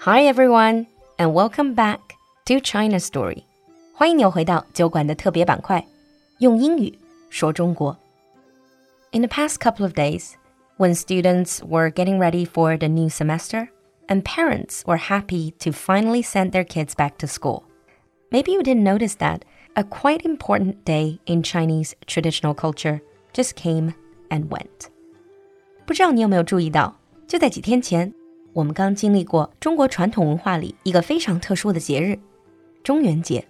Hi everyone, and welcome back to China Story. 欢迎你又回到酒馆的特别板块，用英语说中国。In the past couple of days, when students were getting ready for the new semester, and parents were happy to finally send their kids back to school, maybe you didn't notice that a quite important day in Chinese traditional culture just came and went. 不知道你有没有注意到，就在几天前。 我们刚经历过中国传统文化里一个非常特殊的节日——中元节。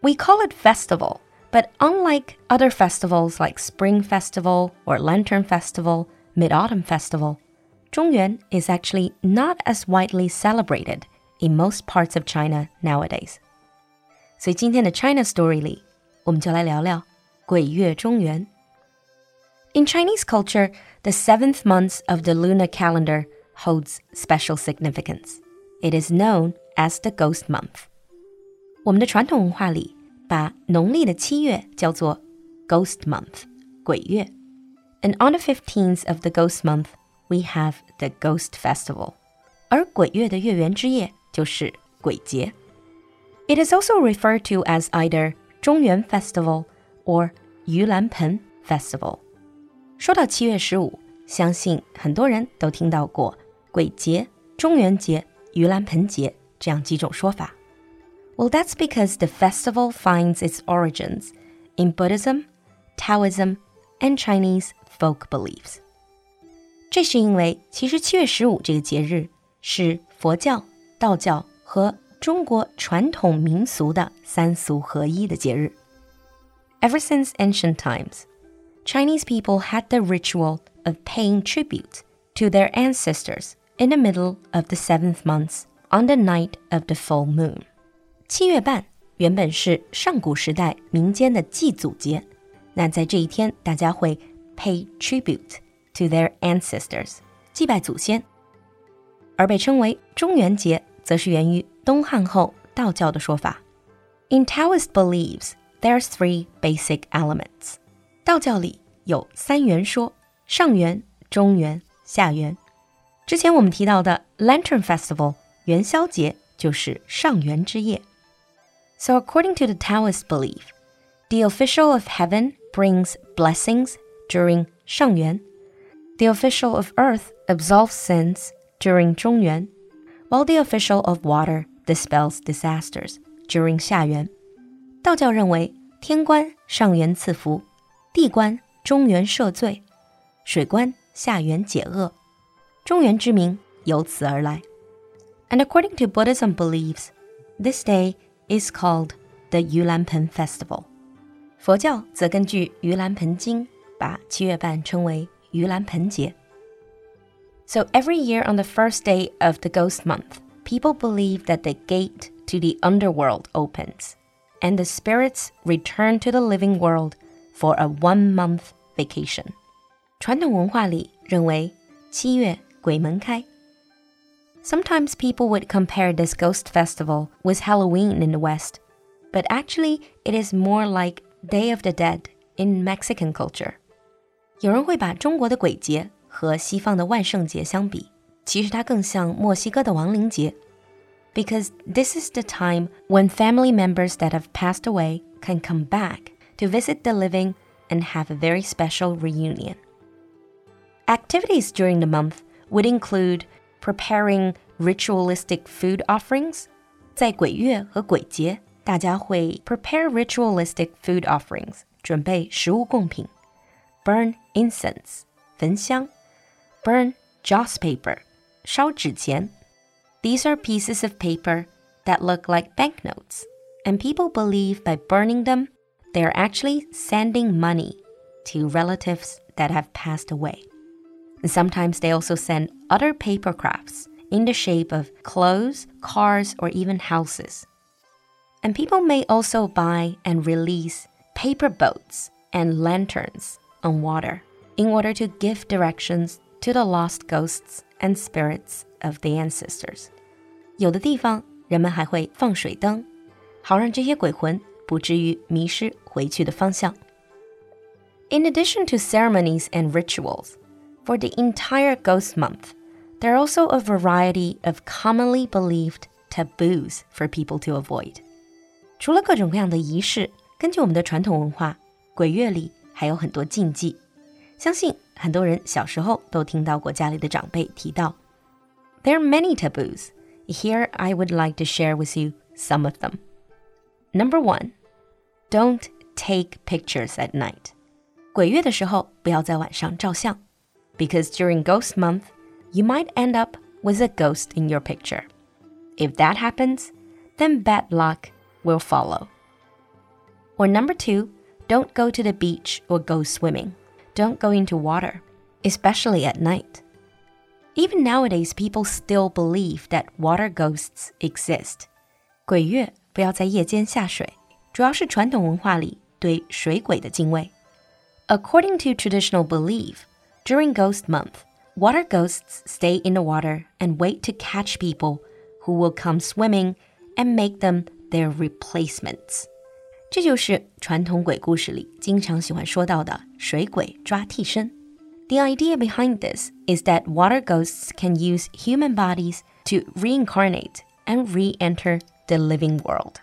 We call it festival, but unlike other festivals like Spring Festival or Lantern Festival, Mid Autumn Festival, 中元 is actually not as widely celebrated in most parts of China nowadays. 所以今天的 China Story 里，我们就来聊聊鬼月中元。In Chinese culture, the seventh month of the lunar calendar holds special significance. It is known as the Ghost Month. 我们的传统文化里，把农历的七月叫做 Ghost Month，鬼月。And on the 15th of the Ghost Month, we have the Ghost Festival. 而鬼月的月圆之夜就是鬼节。It is also referred to as either 中元 Festival or 盂兰盆 Festival。说到七月十五，相信很多人都听到过鬼节、中元节、盂兰盆节这样几种说法。Well, that's because the festival finds its origins in Buddhism, Taoism, and Chinese folk beliefs. 这是因为其实七月十五这个节日是佛教、道教和中国传统民俗的三俗合一的节日。Ever since ancient times, Chinese people had the ritual of paying tribute to their ancestors in the middle of the seventh month on the night of the full moon. 七月半原本是上古时代民间的祭祖节，那在这一天，大家会 pay tribute to their ancestors，祭拜祖先。而被称为中元节，则是源于东汉后道教的说法。In Taoist beliefs, there are three basic elements. 道教里有三元说：上元、中元、下元。之前我们提到的 Lantern Festival 元宵节就是上元之夜。So according to the Taoist belief, the official of heaven brings blessings during 上元，the official of earth absolves sins during 中元，while the official of water dispels disasters during 下元。道教认为天官上元赐福，地官中元赦罪，水官下元解厄。 中元之名由此而来。And according to Buddhism beliefs, this day is called the Yulan Pen Festival. 佛教则根据《盂兰盆经》把七月半称为盂兰盆节。So every year on the first day of the Ghost Month, people believe that the gate to the underworld opens, and the spirits return to the living world for a one-month vacation. 传统文化里认为七月鬼门开. Sometimes people would compare this ghost festival with Halloween in the West, but actually it is more like Day of the Dead in Mexican culture. 有人会把中国的鬼节和西方的万圣节相比，其实它更像墨西哥的亡灵节。Because this is the time when family members that have passed away can come back to visit the living and have a very special reunion. Activities during the month would include preparing ritualistic food offerings. 在鬼月和鬼节，大家会 prepare ritualistic food offerings，准备食物贡品，burn incense，焚香，burn joss paper，烧纸钱。These are pieces of paper that look like banknotes, and people believe by burning them, they are actually sending money to relatives that have passed away. Sometimes they also send other paper crafts in the shape of clothes, cars, or even houses. And people may also buy and release paper boats and lanterns on water in order to give directions to the lost ghosts and spirits of the ancestors. 有的地方人们还会放水灯，好让这些鬼魂不至于迷失回去的方向。In addition to ceremonies and rituals, for the entire ghost month, there are also a variety of commonly believed taboos for people to avoid. 除了各种各样的仪式，根据我们的传统文化，鬼月里还有很多禁忌。相信很多人小时候都听到过家里的长辈提到。There are many taboos. Here I would like to share with you some of them. Number one, don't take pictures at night. 鬼月的时候不要在晚上照相 ，because during Ghost Month you might end up with a ghost in your picture. If that happens, then bad luck will follow. Or number two, don't go to the beach or go swimming. Don't go into water, especially at night. Even nowadays, people still believe that water ghosts exist. 鬼月不要在夜间下水，主要是传统文化里对水鬼的敬畏。According to traditional belief, during Ghost Month, water ghosts stay in the water and wait to catch people who will come swimming and make them their replacements. 这就是传统鬼故事里经常喜欢说到的水鬼抓替身。The idea behind this is that water ghosts can use human bodies to reincarnate and re-enter the living world.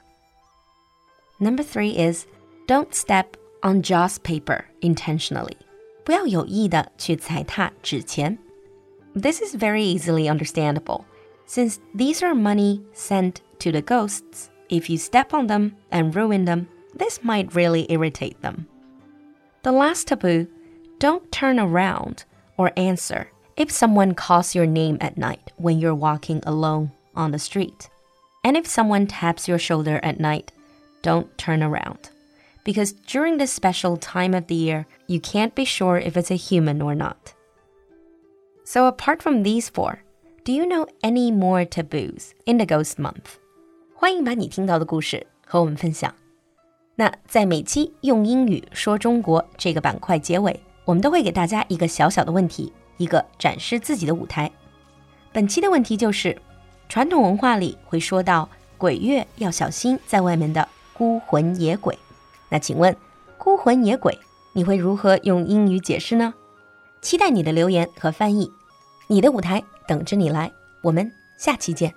Number three is don't step on joss paper intentionally. 不要有意的去踩踏纸钱。this is very easily understandable, since these are money sent to the ghosts. If you step on them and ruin them, this might really irritate them. The last taboo don't turn around or answer if someone calls your name at night when you're walking alone on the street. And if someone taps your shoulder at night, don't turn around. Because during this special time of the year, you can't be sure if it's a human or not. So, apart from these four, do you know any more taboos in the Ghost Month? 欢迎把你听到的故事和我们分享。那在每期用英语说中国这个板块结尾，我们都会给大家一个小小的问题，一个展示自己的舞台。本期的问题就是：传统文化里会说到鬼月要小心在外面的孤魂野鬼。 那请问，孤魂野鬼你会如何用英语解释呢？期待你的留言和翻译，你的舞台等着你来。我们下期见。